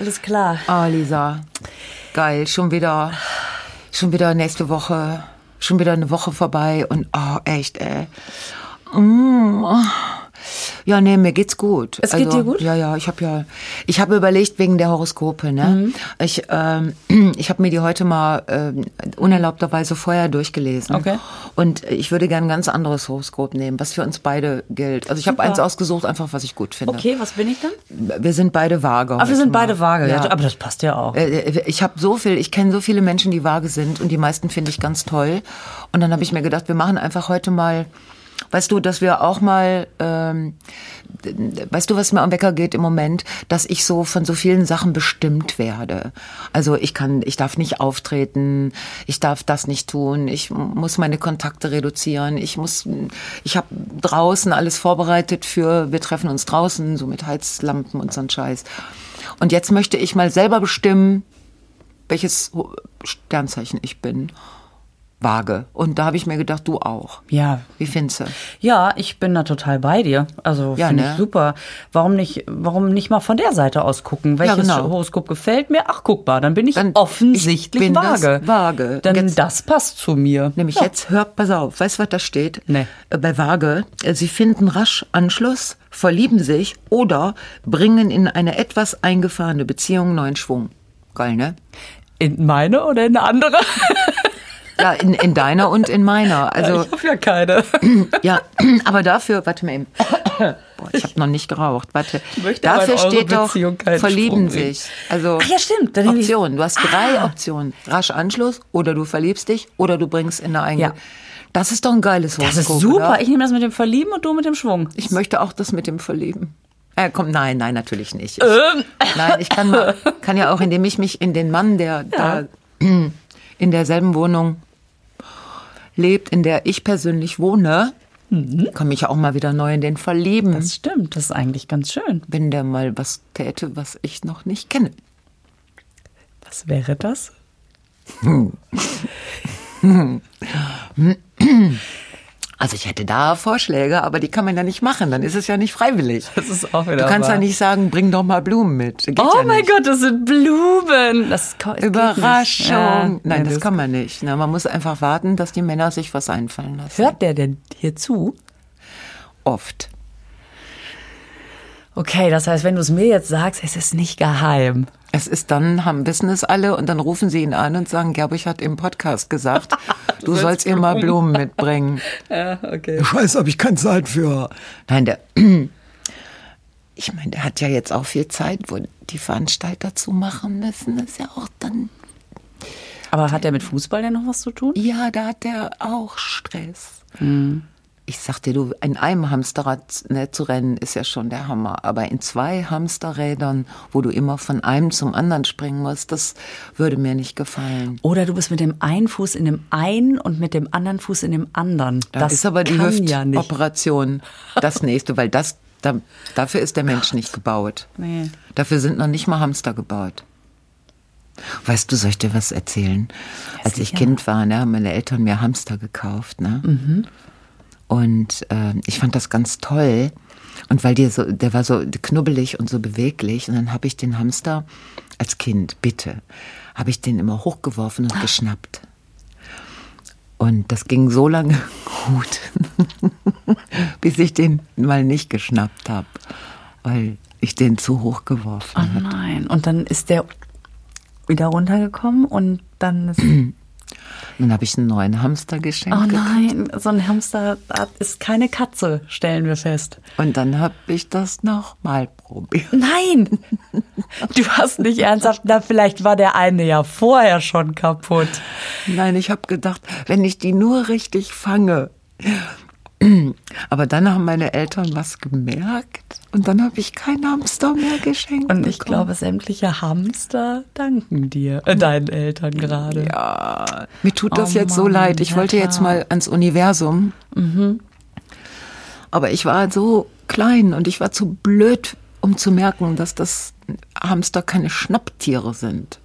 Alles klar. Ah, Lisa. Geil. Schon wieder, schon wieder nächste Woche. Schon wieder eine Woche vorbei und oh, echt, ey. Mm. Ja, nee, mir geht's gut. Es geht dir gut? Ja, ja, ich habe ja, ich habe überlegt wegen der Horoskope, ne? Mhm. Ich, ähm, ich habe mir die heute mal ähm, unerlaubterweise vorher durchgelesen. Okay. Und ich würde gerne ein ganz anderes Horoskop nehmen, was für uns beide gilt. Also ich habe eins ausgesucht, einfach was ich gut finde. Okay, was bin ich dann? Wir sind beide vage. Ah, wir sind mal. beide vage. Ja. Ja. Aber das passt ja auch. Äh, Ich habe so viel, ich kenne so viele Menschen, die vage sind und die meisten finde ich ganz toll. Und dann habe ich mir gedacht, wir machen einfach heute mal, weißt du, dass wir auch mal, ähm, weißt du, was mir am Wecker geht im Moment, dass ich so von so vielen Sachen bestimmt werde. Also ich kann, ich darf nicht auftreten, ich darf das nicht tun, ich muss meine Kontakte reduzieren, ich muss, ich habe draußen alles vorbereitet für, wir treffen uns draußen, so mit Heizlampen und so ein Scheiß. Und jetzt möchte ich mal selber bestimmen, welches Sternzeichen ich bin. Vage. Und da habe ich mir gedacht, du auch. Ja. Wie findest du? Ja, ich bin da total bei dir. Also Ja, finde ne? ich super. Warum nicht, warum nicht mal von der Seite aus gucken? Welches genau. Horoskop gefällt mir? Ach, guck mal, dann bin ich Dann- offensichtlich ich bin das vage. vage. Denn Jetzt- das passt zu mir. Nämlich Ja. jetzt, hör, pass auf, weißt du, was da steht? Nee. Äh, Bei Waage, äh, sie finden rasch Anschluss, verlieben sich oder bringen in eine etwas eingefahrene Beziehung neuen Schwung. Geil, ne? In meine oder in eine andere? Ja, in, in deiner und in meiner. Also, ich habe ja keine. ja, aber dafür, warte mal eben. Boah, ich habe noch nicht geraucht. Warte. dafür steht doch, verlieben sich. Also Ach ja, stimmt. Dann Optionen. Du hast drei Ah. Optionen. Rasch Anschluss oder du verliebst dich oder du bringst in eine eigene. Ja. Das ist doch ein geiles Das Horoskop. ist super. Oder? Ich nehme das mit dem Verlieben und du mit dem Schwung. Ich möchte auch das mit dem Verlieben. Äh, komm, nein, nein, natürlich nicht. Ich, Ähm. Nein, ich kann, mal, kann ja auch, indem ich mich in den Mann, der da in derselben Wohnung lebt, in der ich persönlich wohne, kann mich auch mal wieder neu in den verlieben, Das stimmt. Das ist eigentlich ganz schön. wenn der mal was täte, was ich noch nicht kenne. Was wäre das? Also ich hätte da Vorschläge, aber die kann man ja nicht machen, dann ist es ja nicht freiwillig. Das ist auch wieder Du kannst wahr. ja nicht sagen, bring doch mal Blumen mit. Geht Oh ja mein. Gott, das sind Blumen. Das. Überraschung. Ja, Nein, das kann man nicht. Na, man muss einfach warten, dass die Männer sich was einfallen lassen. Hört der denn hier zu? Oft. Okay, das heißt, wenn du es mir jetzt sagst, es ist nicht geheim. Es ist dann, haben, wissen es alle und dann rufen sie ihn an und sagen, Gerbrich hat im Podcast gesagt, du sollst ihr mal Blumen mitbringen. Ja, okay. Scheiße, habe ich keine Zeit für. Nein, der, ich meine, der hat ja jetzt auch viel Zeit, wo die Veranstalter zu machen müssen. Das ist ja auch dann, Aber hat der mit Fußball denn noch was zu tun? ja, da hat der auch Stress. Ich sag dir, du, in einem Hamsterrad ne, zu rennen ist ja schon der Hammer. Aber in zwei Hamsterrädern, wo du immer von einem zum anderen springen musst, das würde mir nicht gefallen. Oder du bist mit dem einen Fuß in dem einen und mit dem anderen Fuß in dem anderen. Da das ist aber die kann ja. Hüftoperation das nächste, weil das, da, dafür ist der Mensch nicht gebaut. Nee. Dafür sind noch nicht mal Hamster gebaut. Weißt du, soll ich dir was erzählen? Als ich. Kind war, ne, haben meine Eltern mir Hamster gekauft, ne? Und äh, ich fand das ganz toll. Und weil der so, der war so knubbelig und so beweglich. Und dann habe ich den Hamster als Kind, bitte, habe ich den immer hochgeworfen und geschnappt. Und das ging so lange gut, bis ich den mal nicht geschnappt habe, weil ich den zu hoch geworfen Oh habe. nein. Und dann ist der wieder runtergekommen und dann ist. Dann habe ich einen neuen Hamster geschenkt. Oh gekriegt. nein, so ein Hamster ist keine Katze, stellen wir fest. Und dann habe ich das nochmal probiert. Nein! Du hast nicht ernsthaft, na, vielleicht war der eine ja vorher schon kaputt. Nein, ich habe gedacht, wenn ich die nur richtig fange. Aber dann haben meine Eltern was gemerkt und dann habe ich keinen Hamster mehr geschenkt. Und ich bekommen. glaube, sämtliche Hamster danken dir, äh, deinen Eltern gerade. Ja, mir tut das Oh jetzt so Mann, leid. Ich wollte jetzt mal ans Universum. Aber ich war so klein und ich war zu blöd, um zu merken, dass das Hamster keine Schnapptiere sind.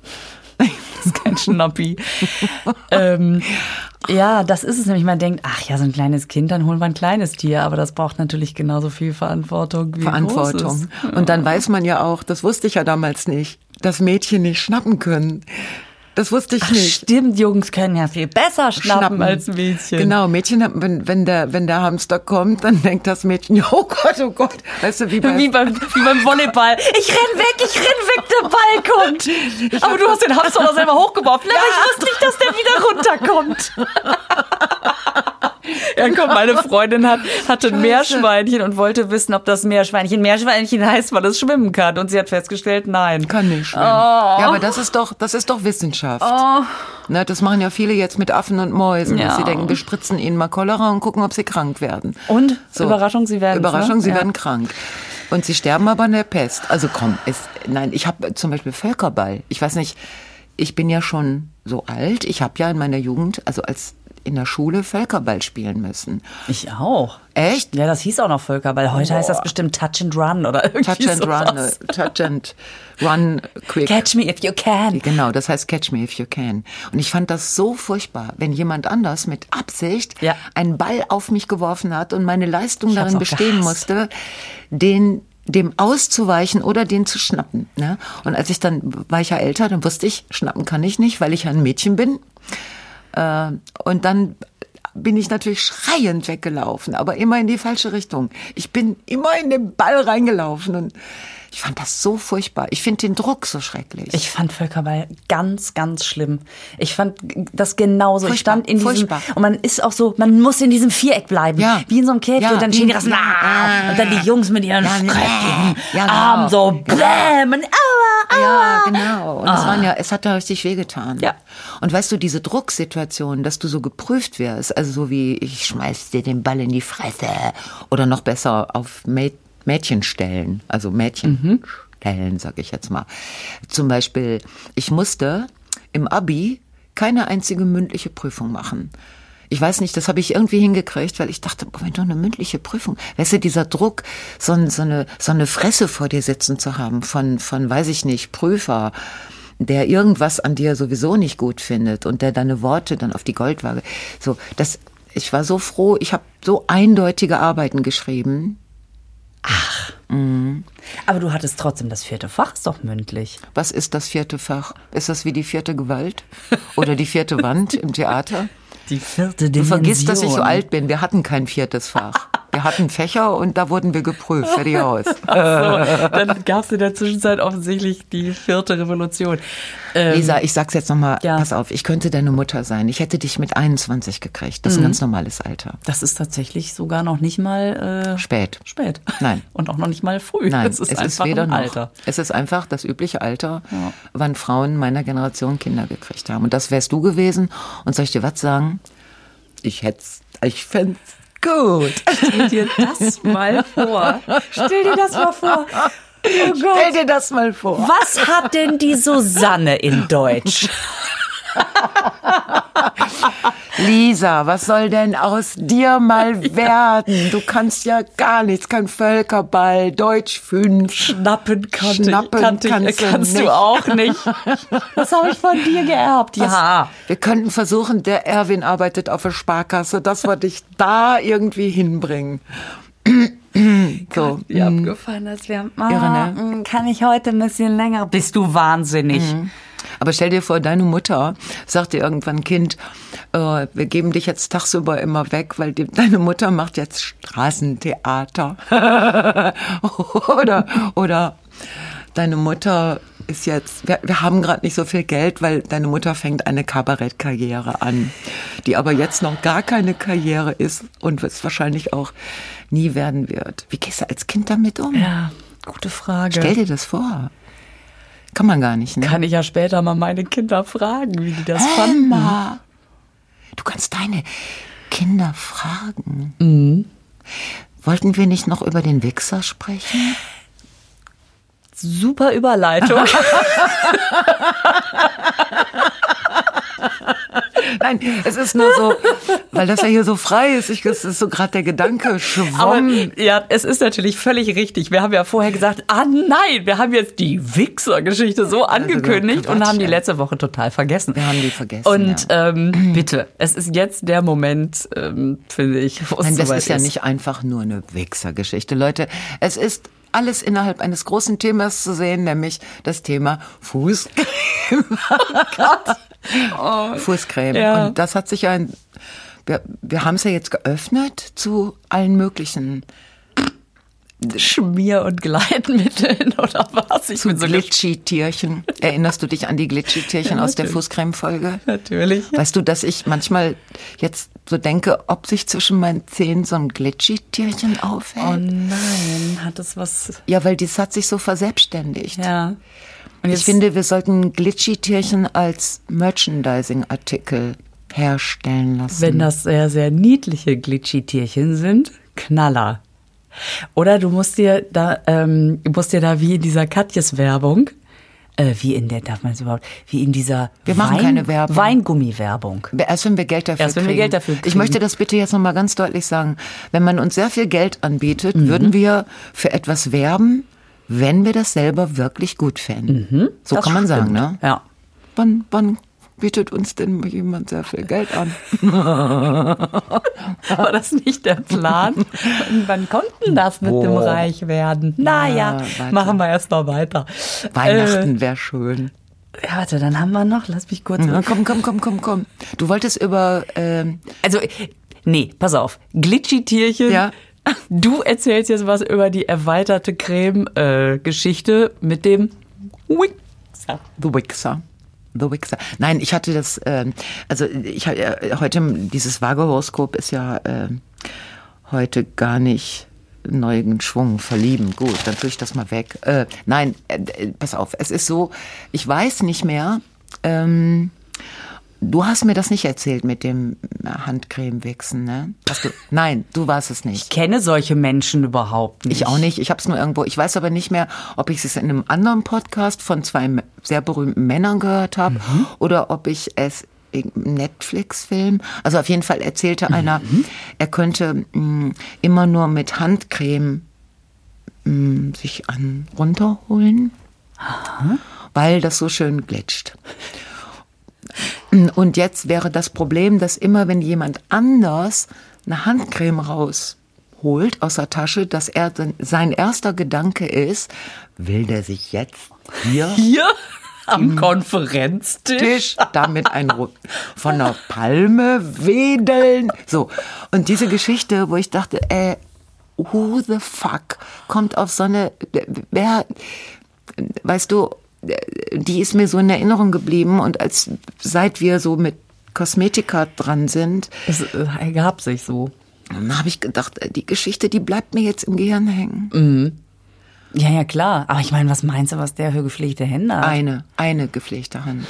Das ist kein Schnappi. ähm, ja, das ist es nämlich. Man denkt, ach ja, so ein kleines Kind, dann holen wir ein kleines Tier. Aber das braucht natürlich genauso viel Verantwortung wie Verantwortung. Großes. Und dann weiß man ja auch, das wusste ich ja damals nicht. das Mädchen nicht schnappen können. Das wusste ich Ach, nicht. stimmt, Jungs können ja viel besser schnappen, als Mädchen. Genau, Mädchen, wenn, wenn, der, wenn der Hamster kommt, dann denkt das Mädchen, oh Gott, oh Gott. Weißt du, wie, bei, Wie beim, wie beim Volleyball. Ich renn weg, ich renn weg, der Ball kommt. Aber du hast den Hamster doch selber hochgeworfen. Aber ich wusste nicht, dass der wieder runterkommt. Ja, komm, meine Freundin hat, hatte ein Meerschweinchen und wollte wissen, ob das Meerschweinchen Meerschweinchen heißt, weil es schwimmen kann. Und sie hat festgestellt, nein. kann nicht schwimmen. Ja, aber das ist doch, das ist doch Wissenschaft. Ne, das machen ja viele jetzt mit Affen und Mäusen. Ja. dass Sie denken, wir spritzen ihnen mal Cholera und gucken, ob sie krank werden. Und? Überraschung, sie werden Überraschung, ne? sie Ja. werden krank. Und sie sterben aber an der Pest. Also komm, es, nein, ich habe zum Beispiel Völkerball. Ich weiß nicht, ich bin ja schon so alt. Ich habe ja in meiner Jugend, also als in der Schule Völkerball spielen müssen. Ich auch. Echt? Ja, das hieß auch noch Völkerball. Heute heißt das bestimmt Touch and Run oder irgendwie Touch and sowas. run, äh, touch and run quick. Catch me if you can. Genau, das heißt Catch Me If You Can. Und ich fand das so furchtbar, wenn jemand anders mit Absicht Ja. einen Ball auf mich geworfen hat und meine Leistung darin bestehen gehasst. musste, den dem auszuweichen oder den zu schnappen. Ne? Und als ich dann war ich ja älter, dann wusste ich, schnappen kann ich nicht, weil ich ja ein Mädchen bin. Äh, und dann bin ich natürlich schreiend weggelaufen, aber immer in die falsche Richtung. Ich bin immer in den Ball reingelaufen und ich fand das so furchtbar. Ich finde den Druck so schrecklich. Ich fand Völkerball ganz, ganz schlimm. Ich fand das genauso. Ich Furchtbar, stand in diesem, furchtbar. und man ist auch so, man muss in diesem Viereck bleiben. Ja. Wie in so einem Käfig. Ja, und dann stehen die ah, ah, und dann die Jungs mit ihren ja, kräftigen ja, genau. Armen so, bläm, und aua, aua. Ja, genau. Und es waren ja, es hat ja richtig wehgetan. Ja. Und weißt du, diese Drucksituation, dass du so geprüft wirst, also so wie ich schmeiß dir den Ball in die Fresse oder noch besser auf Mä Mädchen stellen, also Mädchen stellen, sag ich jetzt mal. Zum Beispiel, ich musste im Abi keine einzige mündliche Prüfung machen. Ich weiß nicht, das habe ich irgendwie hingekriegt, weil ich dachte, boah, wenn du eine mündliche Prüfung, weißt du, dieser Druck, so, so, eine, so eine Fresse vor dir sitzen zu haben von, von, weiß ich nicht, Prüfer, der irgendwas an dir sowieso nicht gut findet und der deine Worte dann auf die Goldwaage, so, das, ich war so froh, ich habe so eindeutige Arbeiten geschrieben. Aber du hattest trotzdem das vierte Fach, ist doch mündlich. Was ist das vierte Fach? Ist das wie die vierte Gewalt? Oder die vierte Wand im Theater? Die vierte Du Dimension. vergisst, dass ich so alt bin. Wir hatten kein viertes Fach. Wir hatten Fächer und da wurden wir geprüft. Fertig aus. So, dann gab es in der Zwischenzeit offensichtlich die vierte Revolution. Ähm, Lisa, ich sag's jetzt nochmal, Ja. pass auf, ich könnte deine Mutter sein. Ich hätte dich mit 21 gekriegt. Das ist ein ganz normales Alter. Das ist tatsächlich sogar noch nicht mal äh, Spät. spät. Nein. Und auch noch nicht mal früh. Nein, es ist es ist einfach weder ein noch. Alter. Es ist einfach das übliche Alter, wann Frauen meiner Generation Kinder gekriegt haben. Und das wärst du gewesen. Und soll ich dir was sagen? Ich hätt's, ich fänd's gut. Stell dir das mal vor. Stell dir das mal vor. Oh Stell Gott. dir das mal vor. Was hat denn die Susanne in Deutsch? Lisa, was soll denn aus dir mal werden? Du kannst ja gar nichts, kein Völkerball, Deutsch 5. Schnappen kannte Schnappen kannte kannst kannst du nicht. auch nicht. Das habe ich von dir geerbt. Ja. Wir könnten versuchen, der Erwin arbeitet auf der Sparkasse, dass wir dich da irgendwie hinbringen. so. Wie abgefahren das wäre. Ah, Irre, ne? mm, Kann ich heute ein bisschen länger? Bist du wahnsinnig? Aber stell dir vor, deine Mutter sagt dir irgendwann, Kind, äh, wir geben dich jetzt tagsüber immer weg, weil die, deine Mutter macht jetzt Straßentheater. oder, oder deine Mutter ist jetzt, wir, wir haben gerade nicht so viel Geld, weil deine Mutter fängt eine Kabarettkarriere an, die aber jetzt noch gar keine Karriere ist und es wahrscheinlich auch nie werden wird. Wie gehst du als Kind damit um? Ja, gute Frage. Stell dir das vor. Kann man gar nicht, ne? Kann ich ja später mal meine Kinder fragen, wie die das fanden. Emma, du kannst deine Kinder fragen. Mhm. Wollten wir nicht noch über den Wichser sprechen? Super Überleitung. Nein, es ist nur so, weil das ja hier so frei ist. Ich, es ist so gerade der Gedanke Aber schwamm. ja, es ist natürlich völlig richtig. Wir haben ja vorher gesagt, ah nein, wir haben jetzt die Wichser-Geschichte so angekündigt und Quatsch, haben die letzte Woche total vergessen. Wir haben die vergessen, Und ähm, bitte, es ist jetzt der Moment, ähm, finde ich, Nein, das soweit ist ja nicht einfach nur eine Wichser-Geschichte. Leute, es ist alles innerhalb eines großen Themas zu sehen, nämlich das Thema Fußcreme. Oh, Fußcreme. Ja. Und das hat sich ein, wir, wir haben es ja jetzt geöffnet zu allen möglichen Schmier- und Gleitmitteln oder was? Ich bin so Glitchy-Tierchen. Erinnerst du dich an die Glitchy-Tierchen Ja, aus der. Fußcreme-Folge? Natürlich. Weißt du, dass ich manchmal jetzt so denke, ob sich zwischen meinen Zähnen so ein Glitchy-Tierchen aufhält? Oh nein, hat das was. ja, weil das hat sich so verselbstständigt. Ja. Und Ich finde, wir sollten Glitchy-Tierchen als Merchandising-Artikel herstellen lassen. wenn das sehr, sehr niedliche Glitchy-Tierchen sind, Knaller. Oder du musst dir da, ähm, du musst dir da wie in dieser Katjes-Werbung, äh, wie in der, darf man es überhaupt, wie in dieser Wir machen keine Werbung. Weingummi-Werbung. Erst wenn wir Geld dafür Erst wenn wir. Geld dafür Ich kriegen. möchte das bitte jetzt nochmal ganz deutlich sagen. Wenn man uns sehr viel Geld anbietet, Mhm. würden wir für etwas werben, wenn wir das selber wirklich gut fänden. so Mhm. Das kann man sagen, stimmt. ne? Ja. Wann, wann bietet uns denn jemand sehr viel Geld an? War das nicht der Plan? Und wann konnten das mit dem Boah. Reichwerden? Naja, Ja, machen wir erst mal weiter. Weihnachten wäre schön. Äh, ja, warte, dann haben wir noch, lass mich kurz. Ja, komm, komm, komm, komm, komm. Du wolltest über ähm, Also, nee, pass auf. Glitchy-Tierchen. Ja. Du erzählst jetzt was über die erweiterte Creme-Geschichte mit dem Wixer. The Wixer. The Wixer. Nein, ich hatte das, ähm, also ich äh, heute, dieses Vago-Horoskop ist ja äh, heute gar nicht neuen Schwung verlieben. Gut, dann tue ich das mal weg. Äh, nein, äh, äh, pass auf, es ist so, ich weiß nicht mehr, ähm, du hast mir das nicht erzählt mit dem Handcreme-Wichsen, ne? Hast du? Nein, du warst es nicht. Ich kenne solche Menschen überhaupt nicht. Ich auch nicht. Ich habe es nur irgendwo. Ich weiß aber nicht mehr, ob ich es in einem anderen Podcast von zwei sehr berühmten Männern gehört habe oder ob ich es im Netflix-Film. Also auf jeden Fall erzählte einer, er könnte mh, immer nur mit Handcreme mh, sich an runterholen, weil das so schön glitscht. Und jetzt wäre das Problem, dass immer, wenn jemand anders eine Handcreme rausholt aus der Tasche, dass er sein erster Gedanke ist, will der sich jetzt hier Hier am Konferenztisch. Tisch damit ein von einer Palme wedeln. So. Und diese Geschichte, wo ich dachte, äh, who the fuck kommt auf so eine, wer, weißt du, die ist mir so in Erinnerung geblieben und als, seit wir so mit Kosmetika dran sind, Es äh, ergab sich so. dann habe ich gedacht, äh, die Geschichte, die bleibt mir jetzt im Gehirn hängen. Ja, ja, klar. Aber ich meine, was meinst du, was der für gepflegte Hände hat? Eine, eine gepflegte Hand.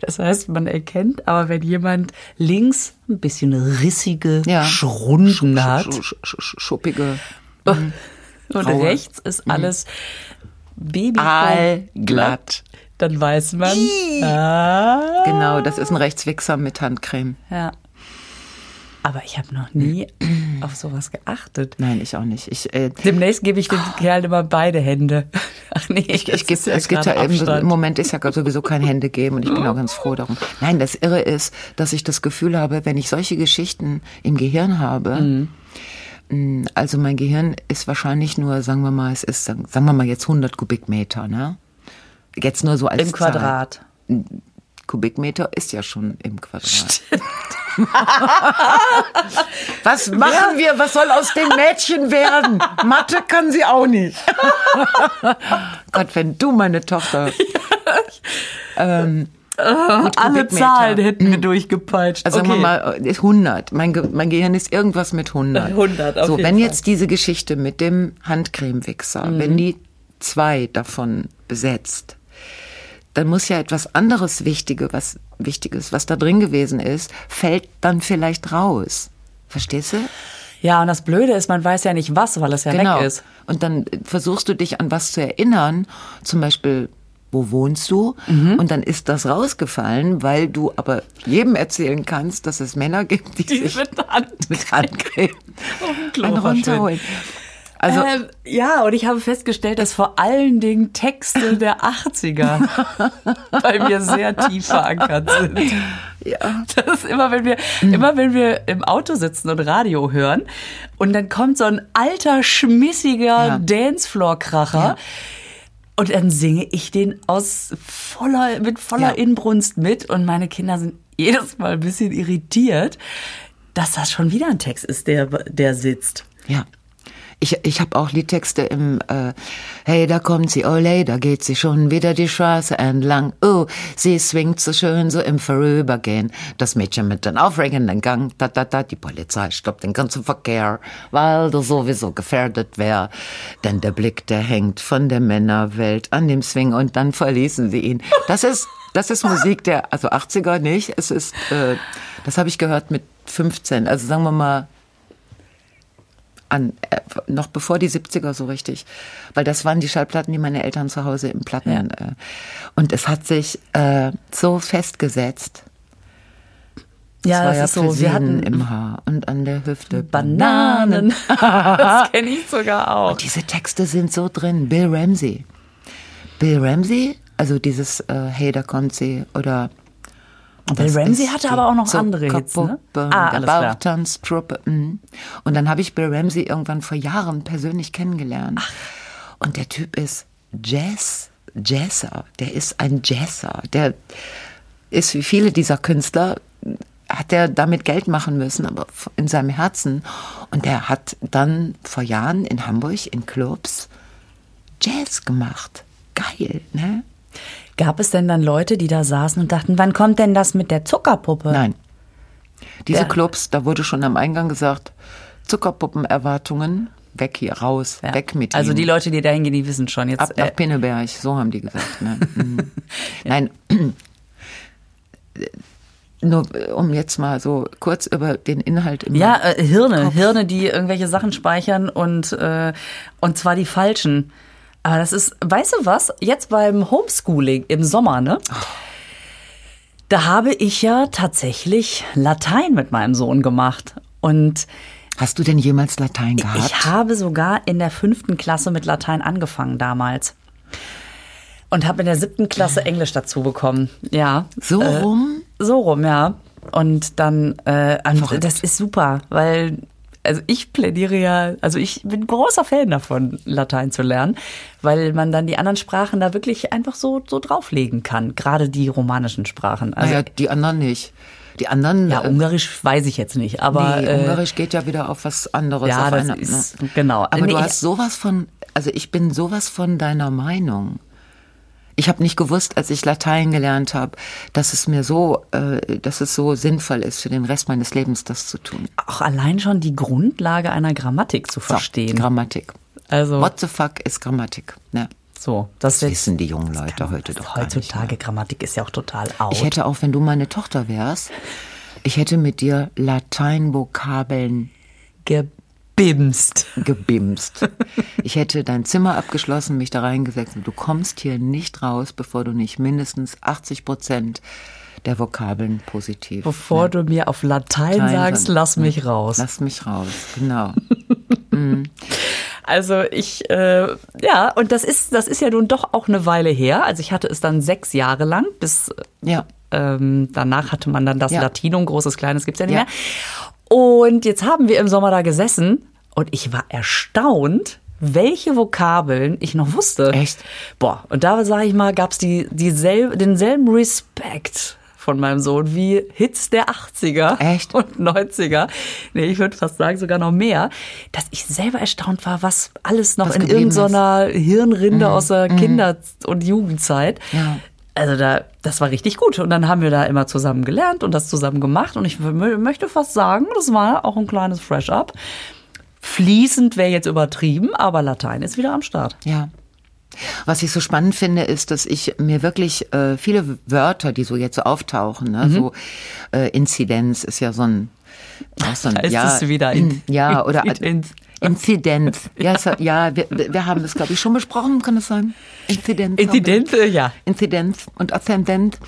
Das heißt, man erkennt aber, wenn jemand links ein bisschen rissige Ja. Schrunden hat Sch- sch- sch- Schuppige. und graue. rechts ist alles Baby Aalglatt. dann weiß man. Ah, Genau, das ist ein Rechtswichser mit Handcreme. ja. Aber ich habe noch nie auf sowas geachtet. Nein, ich auch nicht. Ich, äh, Demnächst gebe ich dem Kerl immer beide Hände. Ach nee, ich, ich geb, ist ja es gibt ja Abstand. im Moment ist ja sowieso kein Hände geben und ich bin auch ganz froh darum. Nein, das Irre ist, dass ich das Gefühl habe, wenn ich solche Geschichten im Gehirn habe, mh, also mein Gehirn ist wahrscheinlich nur, sagen wir mal, es ist, sagen wir mal jetzt 100 Kubikmeter, ne? Jetzt nur so als Im Zahl. Quadrat. Kubikmeter ist ja schon im Quadrat. Was machen wir? Was soll aus dem Mädchen werden? Mathe kann sie auch nicht. Gott, wenn du meine Tochter. ähm, gut, Alle. Zahlen hätten wir durchgepeitscht. Also okay. sagen wir mal, ist 100. Mein, Ge mein Gehirn ist irgendwas mit 100. 100 auf So, wenn Fall. jetzt diese Geschichte mit dem Handcreme-Wichser, Mhm. wenn die zwei davon besetzt, dann muss ja etwas anderes Wichtige, was Wichtiges, was da drin gewesen ist, fällt dann vielleicht raus. Verstehst du? Ja, und das Blöde ist, man weiß ja nicht was, weil es ja genau. weg ist. Und dann versuchst du dich an was zu erinnern, zum Beispiel, wo wohnst du? Mhm. Und dann ist das rausgefallen, weil du aber jedem erzählen kannst, dass es Männer gibt, die, Die sich mit Hand mit Handcreme einen runterholen. Also, ähm, ja, und ich habe festgestellt, dass vor allen Dingen Texte der 80er bei mir sehr tief verankert sind. Ja. Das ist immer, wenn wir, immer wenn wir im Auto sitzen und Radio hören und dann kommt so ein alter, schmissiger Ja. Dancefloor-Kracher. Ja. Und dann singe ich den aus voller, mit voller Ja. Inbrunst mit und meine Kinder sind jedes Mal ein bisschen irritiert, dass das schon wieder ein Text ist, der, der sitzt. Ja. Ich, ich habe auch Liedtexte im äh, Hey, da kommt sie, ole, da geht sie schon wieder die Straße entlang. Oh, sie swingt so schön so im Vorübergehen. Das Mädchen mit den aufregenden Gang, da, da, da, die Polizei stoppt den ganzen Verkehr, weil du sowieso gefährdet wär. Denn der Blick, der hängt von der Männerwelt an dem Swing und dann verließen sie ihn. Das ist, das ist Musik der, also 80er nicht, es ist, äh, das habe ich gehört mit 15, also sagen wir mal an, äh, noch bevor die 70er so richtig, weil das waren die Schallplatten, die meine Eltern zu Hause im Platten äh, und es hat sich äh, so festgesetzt. Ja, das ja ist so. Wir hatten im Haar und an der Hüfte Bananen. das kenne ich sogar auch. Und diese Texte sind so drin. Bill Ramsey. Bill Ramsey, also dieses äh, Hey, da kommt sie oder Bill Ramsey hatte aber auch noch andere Hits, ne? Ah. Bauchtanztruppe. mhm. Und dann habe ich Bill Ramsey irgendwann vor Jahren persönlich kennengelernt. Und der Typ ist Jazz, Jazzer. Der ist ein Jazzer. Der ist wie viele dieser Künstler, hat er damit Geld machen müssen, aber in seinem Herzen. Und der hat dann vor Jahren in Hamburg in Clubs Jazz gemacht. Geil, ne? Gab es denn dann Leute, die da saßen und dachten, wann kommt denn das mit der Zuckerpuppe? Nein. Diese Der- Clubs, da wurde schon am Eingang gesagt, Zuckerpuppenerwartungen, weg hier, raus, Ja. weg mit Also ihm. die Leute, die da hingehen, die wissen schon jetzt. Ab nach äh, Pinneberg, so haben die gesagt. Ne? Mhm. Nein, nur äh, um jetzt mal so kurz über den Inhalt im ja, äh, Hirne, Kopf. Hirne, die irgendwelche Sachen speichern und äh, und zwar die falschen. Aber das ist, weißt du was? Jetzt beim Homeschooling im Sommer, ne? Da habe ich ja tatsächlich Latein mit meinem Sohn gemacht und Hast du denn jemals Latein gehabt? Ich habe sogar in der fünften Klasse mit Latein angefangen damals. Und habe in der siebten Klasse Englisch dazu bekommen. Ja. so Äh, rum? so rum, ja. Und dann, äh, und das ist super, weil, also ich plädiere ja, also ich bin großer Fan davon, Latein zu lernen, weil man dann die anderen Sprachen da wirklich einfach so, so drauflegen kann. Gerade die romanischen Sprachen. Also, naja, die anderen nicht. Die anderen, ja, äh, Ungarisch weiß ich jetzt nicht, aber. nee, äh, Ungarisch geht ja wieder auf was anderes. ja, das eine, ist, ne? genau. Aber Nee, du hast sowas von, also ich bin sowas von deiner Meinung. Ich habe nicht gewusst, als ich Latein gelernt habe, dass es mir so, äh, dass es so sinnvoll ist für den Rest meines Lebens, das zu tun. auch allein schon die Grundlage einer Grammatik zu So, verstehen. Grammatik. Also What the fuck ist Grammatik? Ne? so, das, Das wissen die jungen Leute heute doch gar nicht. heutzutage. Grammatik ist ja auch total out. Ich hätte auch, wenn du meine Tochter wärst, ich hätte mit dir Lateinvokabeln gebimst. gebimst. Ich hätte dein Zimmer abgeschlossen, mich da reingesetzt und du kommst hier nicht raus, bevor du nicht mindestens 80 Prozent der Vokabeln positiv. Bevor du mir auf Latein, Latein sagst, lass mich raus. Lass mich raus, genau. Also ich, äh, ja, und das ist, das ist ja nun doch auch eine Weile her. Also ich hatte es dann sechs Jahre lang, bis Ja. ähm, danach hatte man dann das Ja. Latinum, großes, kleines gibt's ja nicht Ja. mehr. Und jetzt haben wir im Sommer da gesessen und ich war erstaunt, welche Vokabeln ich noch wusste. Echt? Boah, und da sage ich mal, gab's die, dieselbe, denselben Respekt von meinem Sohn wie Hits der 80er Echt? und 90er. Nee, ich würde fast sagen sogar noch mehr, dass ich selber erstaunt war, was alles noch Was in Mhm. irgendeiner Hirnrinde aus der Kinder- und Jugendzeit. Ja. Also da, das war richtig gut. Und dann haben wir da immer zusammen gelernt und das zusammen gemacht. Und ich mö- möchte fast sagen, das war auch ein kleines Fresh-Up. Fließend wäre jetzt übertrieben, aber Latein ist wieder am Start. Ja. Was ich so spannend finde, ist, dass ich mir wirklich äh, viele Wörter, die so jetzt so auftauchen, ne, so äh, Inzidenz ist ja so ein, auch so ein Da ist ja, es wieder in, ja oder in, Inzidenz. Ja, hat, ja wir, wir haben das, glaube ich, schon besprochen, kann das sein? Inzidenz. Inzidenz, äh, ja. Inzidenz und Aszendent.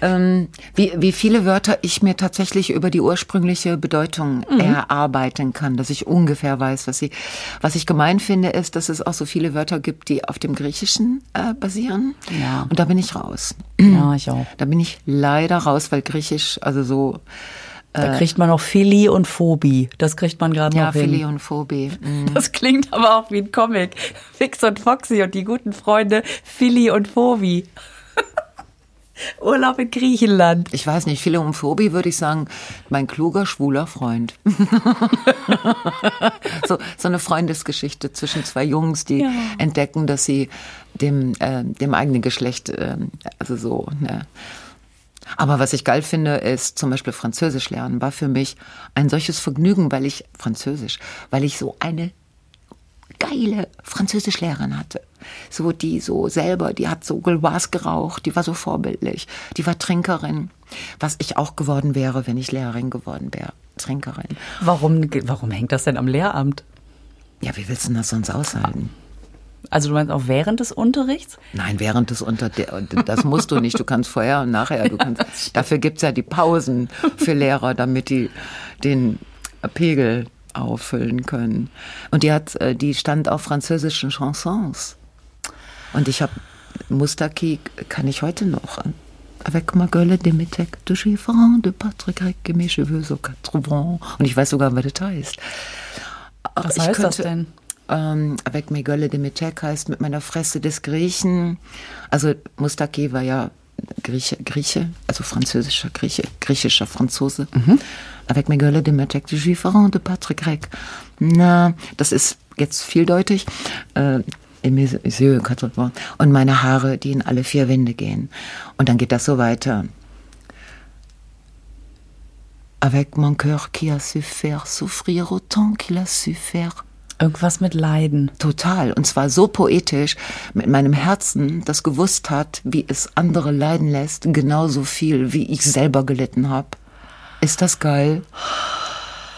Ähm, wie, wie viele Wörter ich mir tatsächlich über die ursprüngliche Bedeutung mhm. erarbeiten kann, dass ich ungefähr weiß, was sie. Was ich gemein finde, ist, dass es auch so viele Wörter gibt, die auf dem Griechischen äh, basieren. Ja. Und da bin ich raus. Ja, ich auch. Da bin ich leider raus, weil Griechisch, also so da kriegt man noch Philly und Phobie. Das kriegt man gerade ja, noch hin. Philly und Phobie. Mhm. Das klingt aber auch wie ein Comic. Fix und Foxy und die guten Freunde Philly und Phobie. Urlaub in Griechenland. Ich weiß nicht, Philly und Phobie würde ich sagen, mein kluger, schwuler Freund. so, so eine Freundesgeschichte zwischen zwei Jungs, die ja. entdecken, dass sie dem, äh, dem eigenen Geschlecht, äh, also so, ne, aber was ich geil finde, ist zum Beispiel Französisch lernen. War für mich ein solches Vergnügen, weil ich Französisch, weil ich so eine geile Französischlehrerin hatte. So, die so selber, die hat so Gauloise geraucht, die war so vorbildlich, die war Trinkerin. Was ich auch geworden wäre, wenn ich Lehrerin geworden wäre. Trinkerin. Warum, warum hängt das denn am Lehramt? Ja, wie willst du das sonst aushalten? Also du meinst auch während des Unterrichts? Nein, während des Unterrichts, das musst du nicht. Du kannst vorher und nachher. Du kannst, dafür gibt's ja die Pausen für Lehrer, damit die den Pegel auffüllen können. Und die hat, äh, die stand auf französischen Chansons. Und ich habe Mustaki kann ich heute noch. Avec ma gueule de métèque de chiffon de Patrick Rec, mes cheveux so quatre Und ich weiß sogar, was das heißt. Was ich heißt könnte, das denn? Ähm, Avec mes gueules de métèque heißt mit meiner Fresse des Griechen. Also Mustaki war ja Grieche, Grieche, also französischer Grieche, griechischer Franzose. Mhm. Avec mes gueules de métèque du Giffard de Patrick Grec. Na, das ist jetzt vieldeutig. Äh, und meine Haare, die in alle vier Wände gehen. Und dann geht das so weiter. Avec mon cœur qui a su faire souffrir autant qu'il a su faire Irgendwas mit Leiden. Total. Und zwar so poetisch, mit meinem Herzen, das gewusst hat, wie es andere leiden lässt, genauso viel, wie ich selber gelitten habe. Ist das geil?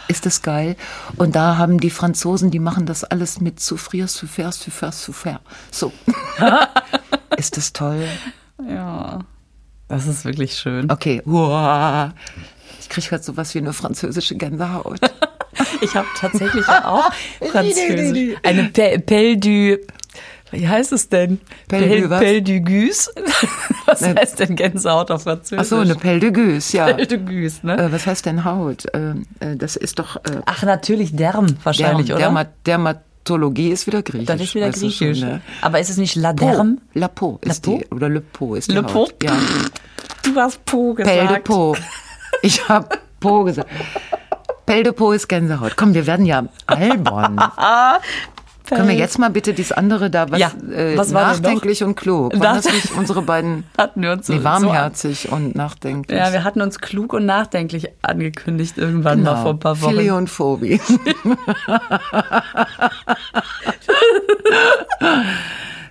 Ist das geil? Und da haben die Franzosen, die machen das alles mit souffrir, souffrir, souffrir, souffrir. So. ist das toll? Ja. Das ist wirklich schön. Okay. Uah. Ich kriege halt sowas wie eine französische Gänsehaut. Ich habe tatsächlich auch Französisch. Eine Pelle du wie heißt es denn? Pelle, Pelle, du Gus. Was ne. heißt denn Gänsehaut auf Französisch? Ach so, eine Pelle de Gus, ja. Pelle de Gus, ne? Äh, was heißt denn Haut? Äh, äh das ist doch... Äh, Ach, natürlich Derm wahrscheinlich, Derm, oder? Dermat Dermatologie ist wieder griechisch. Das ist wieder griechisch. Schon, ne? Aber ist es nicht La Derm? La Peau ist La die. Oder Le Peau ist die Le Peau? Ja. Du hast Po gesagt. Pelle de Peau. Ich habe Po gesagt. Peldepo ist Gänsehaut. Komm, wir werden ja albern. Können wir jetzt mal bitte dieses andere da, was, ja, äh, was nachdenklich und klug? Waren das, das nicht unsere beiden hatten wir uns so, nee, warmherzig so und nachdenklich? Ja, wir hatten uns klug und nachdenklich angekündigt irgendwann genau. mal vor ein paar Wochen. Philly und Phobie.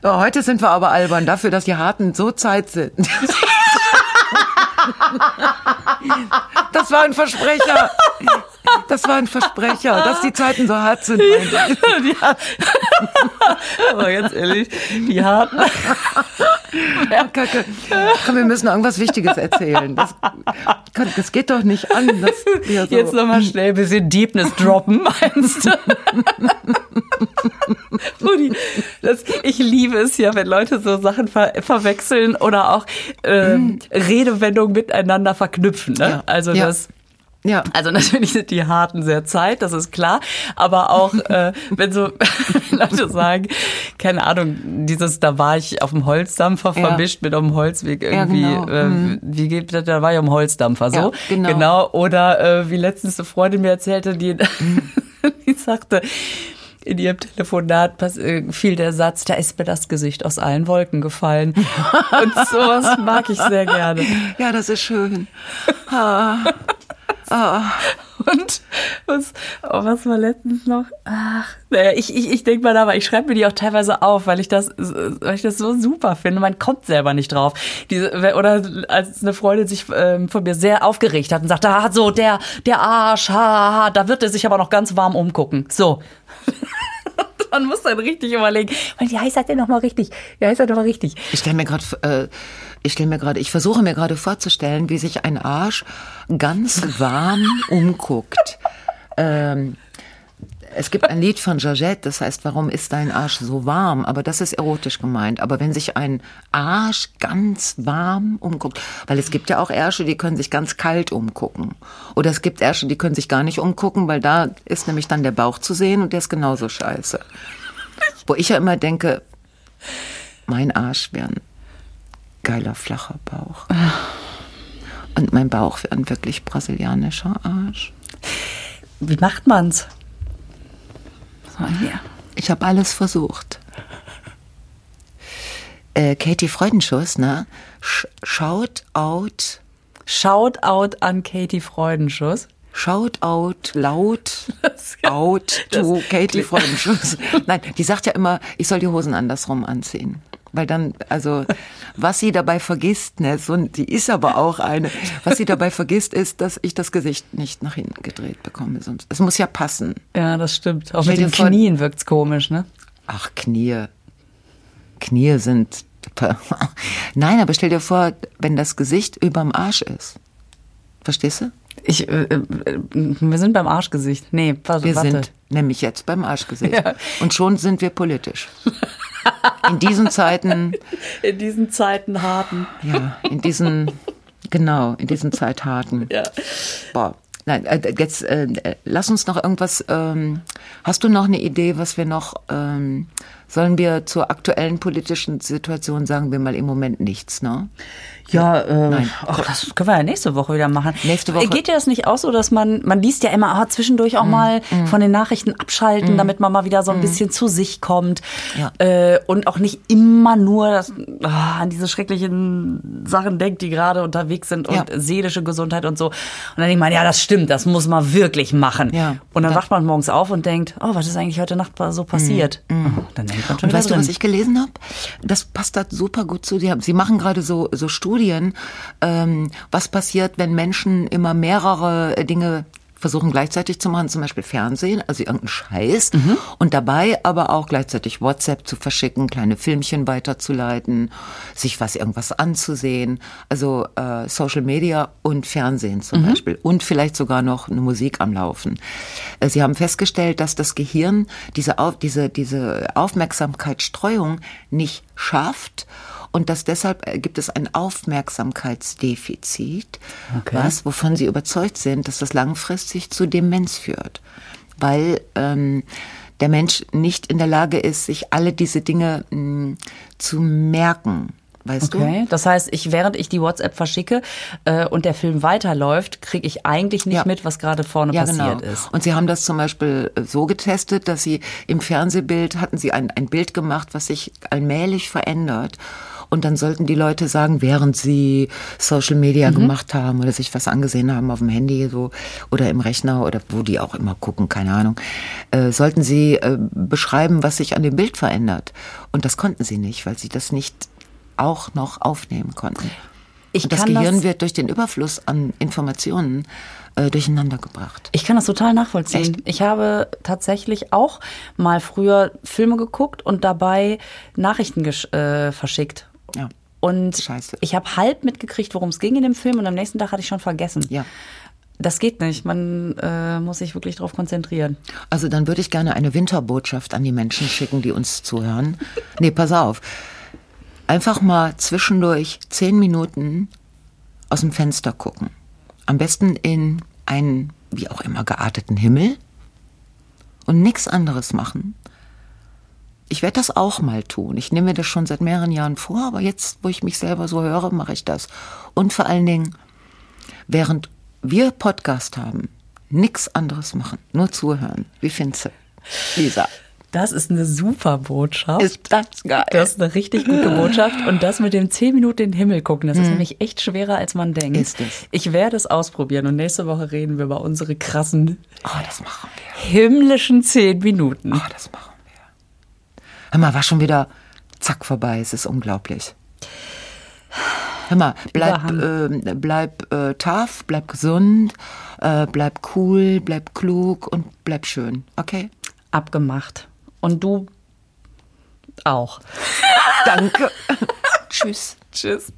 so, heute sind wir aber albern dafür, dass die Harten so Zeit sind. Das war ein Versprecher. Das war ein Versprecher, dass die Zeiten so hart sind. Ja. Aber ganz ehrlich, die harten. Ja, Kacke. Komm, wir müssen irgendwas Wichtiges erzählen. Das, das geht doch nicht an. Ja so. Jetzt nochmal schnell ein bisschen Deepness droppen, meinst du? Rudi, das, ich liebe es ja, wenn Leute so Sachen ver verwechseln oder auch ähm, Redewendungen miteinander verknüpfen. Ne? Ja. Also ja. das ja. Also natürlich sind die harten sehr Zeit, das ist klar. Aber auch, äh, wenn so Leute sagen, keine Ahnung, dieses, da war ich auf dem Holzdampfer ja. vermischt mit einem Holzweg irgendwie, ja, genau. äh, mhm. wie geht das, da war ich am Holzdampfer, so. Ja, genau. genau. Oder äh, wie letztens eine Freundin mir erzählte, die, die sagte, in ihrem Telefonat äh, fiel der Satz, da ist mir das Gesicht aus allen Wolken gefallen. Und sowas mag ich sehr gerne. Ja, das ist schön. Oh. Und was, oh, was war letztens noch? Ach, naja, ich, ich, ich denke mal da, aber ich schreibe mir die auch teilweise auf, weil ich das, weil ich das so super finde. Man kommt selber nicht drauf. Diese, oder als eine Freundin sich ähm, von mir sehr aufgeregt hat und sagte, ah, so, der, der Arsch, ha, ha, da wird er sich aber noch ganz warm umgucken. So. Man muss dann richtig überlegen, wie heißt das denn nochmal richtig? Wie heißt das nochmal richtig? Ich stelle mir gerade, äh, ich stelle mir gerade, ich versuche mir gerade vorzustellen, wie sich ein Arsch ganz warm umguckt. Ähm, es gibt ein Lied von Georgette, das heißt, warum ist dein Arsch so warm? Aber das ist erotisch gemeint. Aber wenn sich ein Arsch ganz warm umguckt, weil es gibt ja auch Ärsche, die können sich ganz kalt umgucken. Oder es gibt Ärsche, die können sich gar nicht umgucken, weil da ist nämlich dann der Bauch zu sehen und der ist genauso scheiße. Wo ich ja immer denke, mein Arsch wäre ein geiler, flacher Bauch. Und mein Bauch wäre ein wirklich brasilianischer Arsch. Wie macht man's? hier. Ich habe alles versucht. Äh, Katie Freudenschuss, ne? Sh shout out. Shout out an Katie Freudenschuss. Shout out laut out to Katie Freudenschuss. Nein, die sagt ja immer, ich soll die Hosen andersrum anziehen. Weil dann, also, was sie dabei vergisst, ne, so, die ist aber auch eine, was sie dabei vergisst, ist, dass ich das Gesicht nicht nach hinten gedreht bekomme. Sonst, es muss ja passen. Ja, das stimmt. Auch mit den Knien wirkt's komisch, ne? Ach, Knie. Knie sind, nein, aber stell dir vor, wenn das Gesicht überm Arsch ist. Verstehst du? Ich, äh, äh wir sind beim Arschgesicht. Nee, warte. Wir sind nämlich jetzt beim Arschgesicht. Ja. Und schon sind wir politisch. In diesen Zeiten. In diesen Zeiten harten. Ja, in diesen, genau, in diesen Zeitharten. Ja. Boah. Nein, äh, jetzt äh, lass uns noch irgendwas. Ähm, hast du noch eine Idee, was wir noch ähm, sollen wir zur aktuellen politischen Situation sagen wir mal im Moment nichts, ne? Ja, äh, Nein. Ach, das können wir ja nächste Woche wieder machen. Nächste Woche. Geht dir das nicht aus, so dass man, man liest ja immer, ah, zwischendurch auch mm, mal mm. von den Nachrichten abschalten, mm. damit man mal wieder so ein mm. bisschen zu sich kommt. Ja. Äh, und auch nicht immer nur das, ah, an diese schrecklichen Sachen denkt, die gerade unterwegs sind und ja. seelische Gesundheit und so. Und dann denkt man, ja, das stimmt, das muss man wirklich machen. Ja. Und dann wacht man morgens auf und denkt, oh, was ist eigentlich heute Nacht so passiert? Mm, mm. Oh, dann denkt man schon Und weißt drin. du, was ich gelesen habe? Das passt da super gut zu. Sie machen gerade so, so Studien Studien, ähm, was passiert, wenn Menschen immer mehrere Dinge versuchen gleichzeitig zu machen, zum Beispiel Fernsehen, also irgendeinen Scheiß, mhm. und dabei aber auch gleichzeitig WhatsApp zu verschicken, kleine Filmchen weiterzuleiten, sich was irgendwas anzusehen, also äh, Social Media und Fernsehen zum mhm. Beispiel und vielleicht sogar noch eine Musik am Laufen. Äh, Sie haben festgestellt, dass das Gehirn diese, auf, diese, diese Aufmerksamkeitsstreuung nicht schafft und dass deshalb äh, gibt es ein Aufmerksamkeitsdefizit, okay. was, wovon sie überzeugt sind, dass das langfristig zu Demenz führt. Weil ähm, der Mensch nicht in der Lage ist, sich alle diese Dinge mh, hm, zu merken. Weißt okay. du? Das heißt, ich, während ich die WhatsApp verschicke äh, und der Film weiterläuft, kriege ich eigentlich nicht ja. mit, was gerade vorne ja, passiert genau. ist. Und Sie haben das zum Beispiel äh, so getestet, dass Sie im Fernsehbild hatten Sie ein, ein Bild gemacht, was sich allmählich verändert. Und dann sollten die Leute sagen, während sie Social Media mhm. gemacht haben oder sich was angesehen haben auf dem Handy so oder im Rechner oder wo die auch immer gucken, keine Ahnung, äh, sollten sie äh, beschreiben, was sich an dem Bild verändert. Und das konnten sie nicht, weil sie das nicht auch noch aufnehmen konnten. Ich und das Gehirn das wird durch den Überfluss an Informationen äh, durcheinander gebracht. Ich kann das total nachvollziehen. Echt? Ich habe tatsächlich auch mal früher Filme geguckt und dabei Nachrichten äh, verschickt. Ja. Und Scheiße. ich habe halb mitgekriegt, worum es ging in dem Film und am nächsten Tag hatte ich schon vergessen. Ja. Das geht nicht. Man äh, muss sich wirklich darauf konzentrieren. Also dann würde ich gerne eine Winterbotschaft an die Menschen schicken, die uns zuhören. Nee, pass auf. Einfach mal zwischendurch zehn Minuten aus dem Fenster gucken. Am besten in einen, wie auch immer, gearteten Himmel und nichts anderes machen ich werde das auch mal tun. Ich nehme mir das schon seit mehreren Jahren vor, aber jetzt, wo ich mich selber so höre, mache ich das. Und vor allen Dingen, während wir Podcast haben, nichts anderes machen, nur zuhören. Wie findest du, Lisa? Das ist eine super Botschaft. Ist das geil. Das ist eine richtig gute Botschaft. Und das mit dem 10 Minuten in den Himmel gucken, das ist nämlich echt schwerer, als man denkt. Ist es. Ich werde es ausprobieren und nächste Woche reden wir über unsere krassen Oh, das machen wir. himmlischen 10 Minuten. Oh, das machen wir. Hör mal, war schon wieder zack vorbei. Es ist unglaublich. Hör mal, bleib, äh, bleib äh, tough, bleib gesund, äh, bleib cool, bleib klug und bleib schön. Okay? Abgemacht. Und du auch. Danke. Tschüss. Tschüss.